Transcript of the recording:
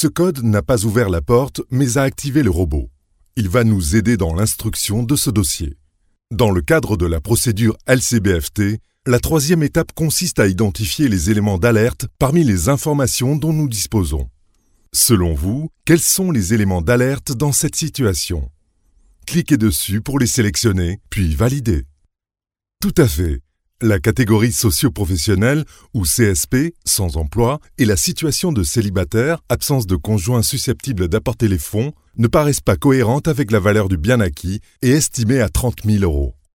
Ce code n'a pas ouvert la porte, mais a activé le robot. Il va nous aider dans l'instruction de ce dossier. Dans le cadre de la procédure LCBFT, la troisième étape consiste à identifier les éléments d'alerte parmi les informations dont nous disposons. Selon vous, quels sont les éléments d'alerte dans cette situation? Cliquez dessus pour les sélectionner, puis valider. Tout à fait. La catégorie socio-professionnelle, ou CSP, sans emploi, et la situation de célibataire, absence de conjoint susceptible d'apporter les fonds, ne paraissent pas cohérentes avec la valeur du bien acquis et estimée à 30 000 euros.